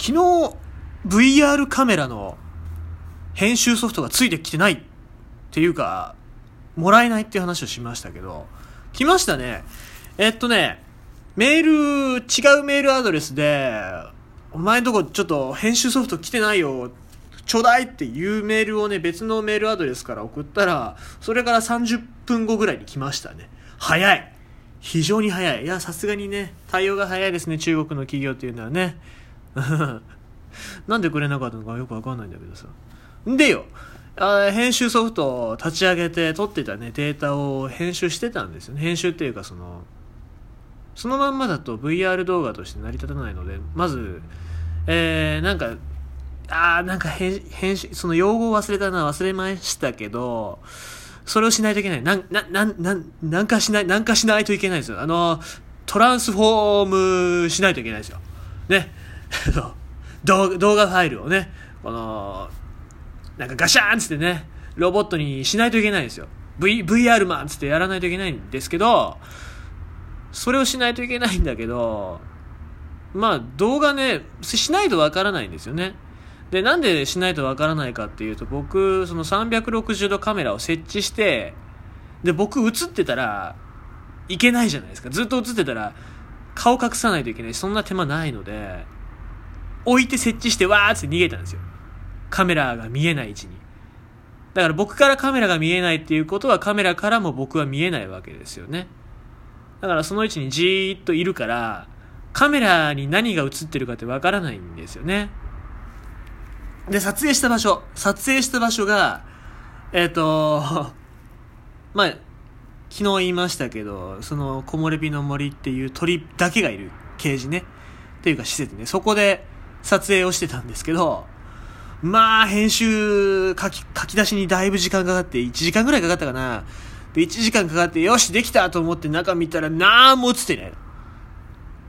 昨日 VR カメラの編集ソフトがついてきてないっていうか、もらえないっていう話をしましたけど、来ましたね。えっとね、メール、違うメールアドレスで、お前んとこちょっと編集ソフト来てないよ、ちょうだいっていうメールをね、別のメールアドレスから送ったら、それから30分後ぐらいに来ましたね。早い非常に早い。いや、さすがにね、対応が早いですね、中国の企業っていうのはね。なんでくれなかったのかよくわかんないんだけどさ。んでよ、あ編集ソフトを立ち上げて撮ってたね、データを編集してたんですよね。編集っていうかその、そのまんまだと VR 動画として成り立たないので、まず、えー、なんか、あー、なんか編編集、その用語を忘れたな、忘れましたけど、それをしないといけない。なん、な、な、な、なんかしない、なんかしないといけないですよ。あの、トランスフォームしないといけないですよ。ね。動画ファイルをね、この、なんかガシャーンつってね、ロボットにしないといけないんですよ。v、VR マンつってやらないといけないんですけど、それをしないといけないんだけど、まあ動画ね、しないとわからないんですよね。で、なんでしないとわからないかっていうと、僕、その360度カメラを設置して、で、僕映ってたらいけないじゃないですか。ずっと映ってたら顔隠さないといけないし、そんな手間ないので、置いて設置してわーって逃げたんですよ。カメラが見えない位置に。だから僕からカメラが見えないっていうことはカメラからも僕は見えないわけですよね。だからその位置にじーっといるから、カメラに何が映ってるかってわからないんですよね。で、撮影した場所。撮影した場所が、えっ、ー、と、まあ、昨日言いましたけど、その、木漏れ日の森っていう鳥だけがいるケージね。っていうか施設ね。そこで撮影をしてたんですけど、まあ、編集書き、書き出しにだいぶ時間かかって、1時間ぐらいかかったかな。で、1時間かかって、よし、できたと思って中見たら、なんも映ってない。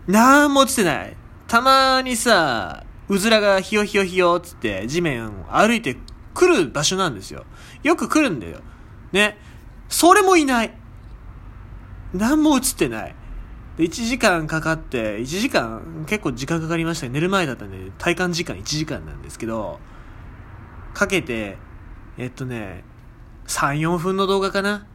なんも映ってない。たまにさ、うずらがひよひよひよつって地面を歩いてくる場所なんですよ。よく来るんだよ。ね。それもいない。なんも映ってない。1時間かかって、1時間、結構時間かかりましたね寝る前だったんで、体感時間1時間なんですけど、かけて、えっとね、3、4分の動画かな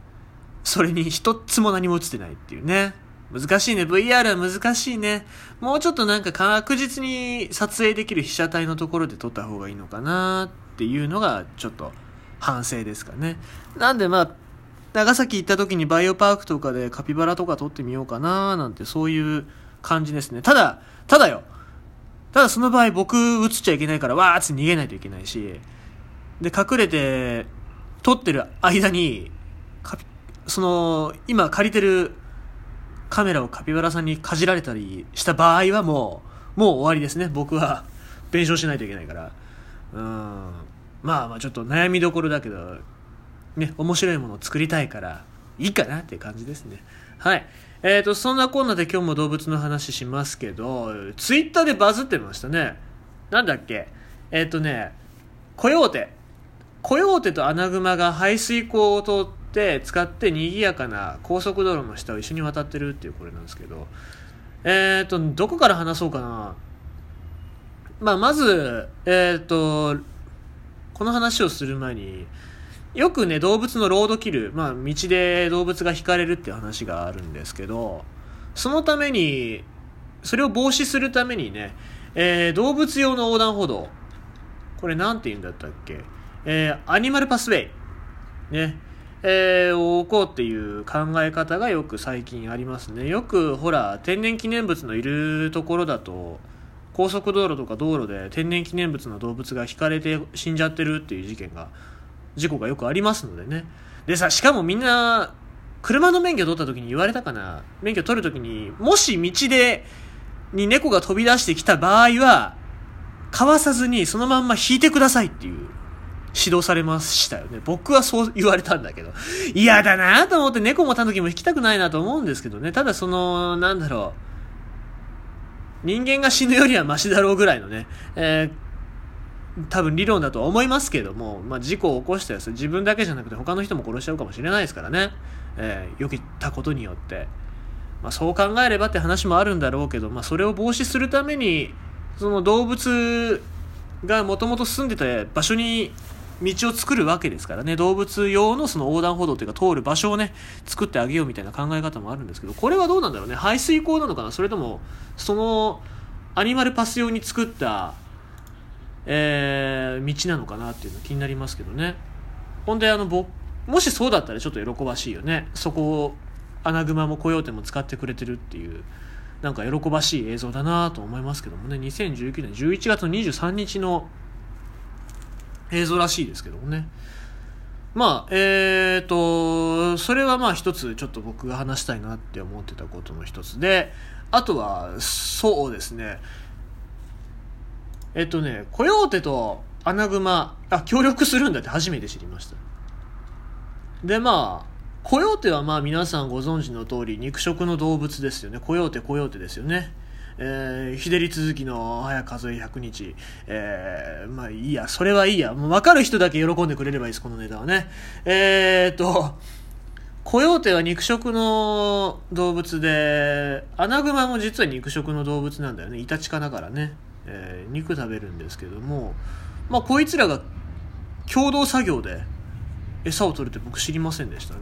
それに一つも何も映ってないっていうね。難しいね。VR は難しいね。もうちょっとなんか確実に撮影できる被写体のところで撮った方がいいのかなっていうのがちょっと反省ですかね。なんでまあ、長崎行った時にバイオパークとかでカピバラとか撮ってみようかななんてそういう感じですね。ただ、ただよ。ただその場合僕映っちゃいけないからわーって逃げないといけないし、で、隠れて、撮ってる間に、その、今借りてるカメラをカピバラさんにかじられたりした場合はもう、もう終わりですね。僕は、弁償しないといけないから。うん。まあまあちょっと悩みどころだけど、ね、面白いものを作りたいから、いいかなっていう感じですね。はい。えっ、ー、と、そんなこんなで今日も動物の話しますけど、ツイッターでバズってましたね。なんだっけ？えっ、ー、とね、コヨーテ。コヨーテとアナグマが排水溝を通って使って賑やかな高速道路の下を一緒に渡ってるっていうこれなんですけど、えっ、ー、と、どこから話そうかな。まあ、まず、えっ、と、この話をする前に、よくね、動物のロードキル、まあ、道で動物が引かれるって話があるんですけど、そのために、それを防止するためにね、えー、動物用の横断歩道、これなんて言うんだったっけえー、アニマルパスウェイ、ね、えー、を置こうっていう考え方がよく最近ありますね。よく、ほら、天然記念物のいるところだと、高速道路とか道路で天然記念物の動物が引かれて死んじゃってるっていう事件が、事故がよくありますのでね。でさ、しかもみんな、車の免許取った時に言われたかな免許取る時に、もし道で、に猫が飛び出してきた場合は、かわさずにそのまんま引いてくださいっていう指導されましたよね。僕はそう言われたんだけど。嫌だなと思って猫もタヌキも引きたくないなと思うんですけどね。ただその、なんだろう。人間が死ぬよりはマシだろうぐらいのね、えー、多分理論だとは思いますけども、まあ、事故を起こしたやつ、自分だけじゃなくて他の人も殺しちゃうかもしれないですからね。えー、よけたことによって。まあ、そう考えればって話もあるんだろうけど、まあ、それを防止するために、その動物がもともと住んでた場所に道を作るわけですからね動物用のその横断歩道というか通る場所をね作ってあげようみたいな考え方もあるんですけどこれはどうなんだろうね排水溝なのかなそれともそのアニマルパス用に作った、えー、道なのかなっていうの気になりますけどね。ほんであの僕もしそうだったらちょっと喜ばしいよね。そこをアナグマもコヨーテも使ってくれてるっていうなんか喜ばしい映像だなと思いますけどもね。2019年11月23日の映像らしいですけどもね。まあえーとそれはまあ一つちょっと僕が話したいなって思ってたことの一つであとはそうですね。えっとねコヨーテとアナグマあ協力するんだって初めて知りましたでまあコヨーテはまあ皆さんご存知の通り肉食の動物ですよね。コヨーテ、コヨーテですよね。えー、日照り続きの早数え100日。えー、まあいいや、それはいいや。もう分かる人だけ喜んでくれればいいです、このネタはね。えー、っと、コヨーテは肉食の動物で、アナグマも実は肉食の動物なんだよね。イタチ科だからね。えー、肉食べるんですけども、まあこいつらが共同作業で、餌を取るって僕知りませんでしたね。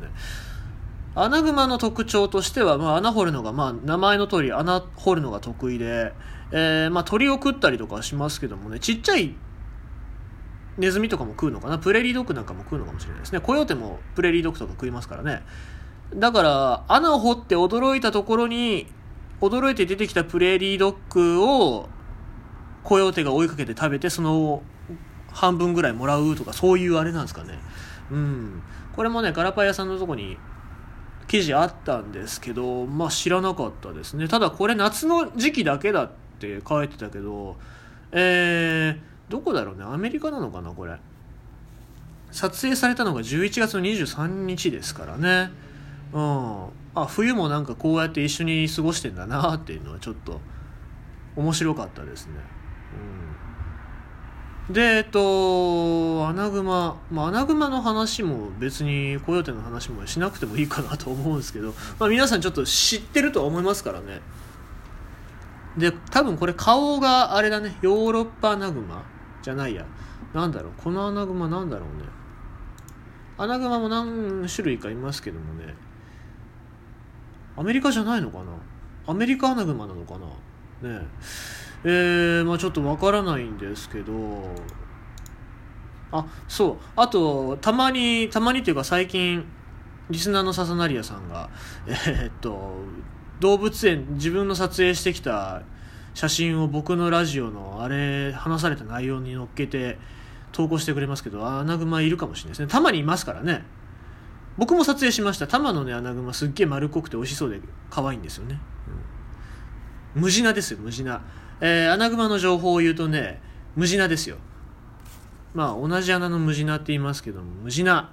アナグマの特徴としては、まあ、穴掘るのが、まあ、名前の通り穴掘るのが得意で、えー、まあ、鳥を食ったりとかしますけどもね、ちっちゃいネズミとかも食うのかな？プレリードッグなんかも食うのかもしれないですね。コヨーテもプレリードッグとか食いますからね。だから、穴を掘って驚いたところに、驚いて出てきたプレリードッグを、コヨーテが追いかけて食べて、その半分ぐらいもらうとか、そういうあれなんですかね。うん。これもね、ガラパイ屋さんのとこに記事あったんですけど、まあ知らなかったですね。ただこれ夏の時期だけだって書いてたけど、えー、どこだろうね。アメリカなのかな、これ。撮影されたのが11月の23日ですからね。うん。あ、冬もなんかこうやって一緒に過ごしてんだなっていうのはちょっと面白かったですね。で、えっと、アナグマ、まあ、アナグマの話も別にコヨーテの話もしなくてもいいかなと思うんですけど、まあ、皆さんちょっと知ってるとは思いますからね。で、多分これ顔があれだね、ヨーロッパアナグマじゃないや。なんだろう、このアナグマなんだろうね。アナグマも何種類かいますけどもね。アメリカじゃないのかな？アメリカアナグマなのかな？ねえ。えー、まあちょっとわからないんですけど、あ、そう。あと、たまに、たまにというか最近、リスナーの笹成屋さんが、えー、っと、動物園、自分の撮影してきた写真を僕のラジオのあれ、話された内容に乗っけて投稿してくれますけど、アナグマいるかもしれないですね。たまにいますからね。僕も撮影しました。玉のね、アナグマすっげえ丸っこくて美味しそうで可愛いんですよね。うん、無地なですよ、無地な。えー、アナグマの情報を言うとね、ムジナですよ。まあ、同じ穴のムジナって言いますけども、ムジナ。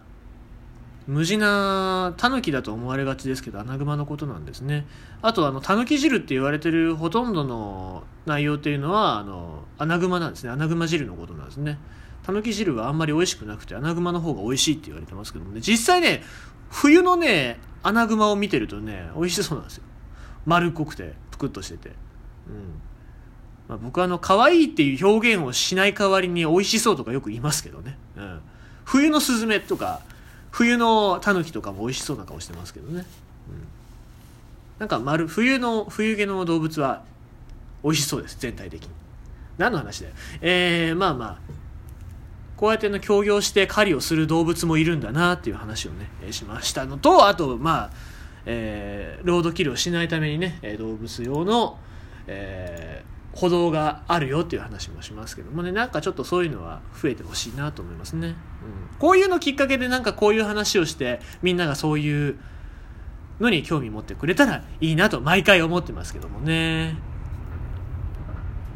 ムジナ、タヌキだと思われがちですけど、アナグマのことなんですね。あと、あの、タヌキ汁って言われてるほとんどの内容っていうのは、あの、アナグマなんですね。アナグマ汁のことなんですね。タヌキ汁はあんまり美味しくなくて、アナグマの方が美味しいって言われてますけどもね、実際ね、冬のね、アナグマを見てるとね、美味しそうなんですよ。丸っこくて、ぷくっとしてて。うん。まあ、僕はあの可愛いっていう表現をしない代わりに美味しそうとかよく言いますけどね、うん、冬のスズメとか冬のタヌキとかも美味しそうな顔してますけどね、うん、なんか丸冬の冬毛の動物は美味しそうです。全体的に。何の話だよ。えー、まあまあこうやっての協業して狩りをする動物もいるんだなっていう話をね、しましたのとあとまあえー、ロードキルをしないためにね動物用の、えー、歩道があるよっていう話もしますけどもねなんかちょっとそういうのは増えてほしいなと思いますね、うん、こういうのきっかけでなんかこういう話をしてみんながそういうのに興味持ってくれたらいいなと毎回思ってますけどもね。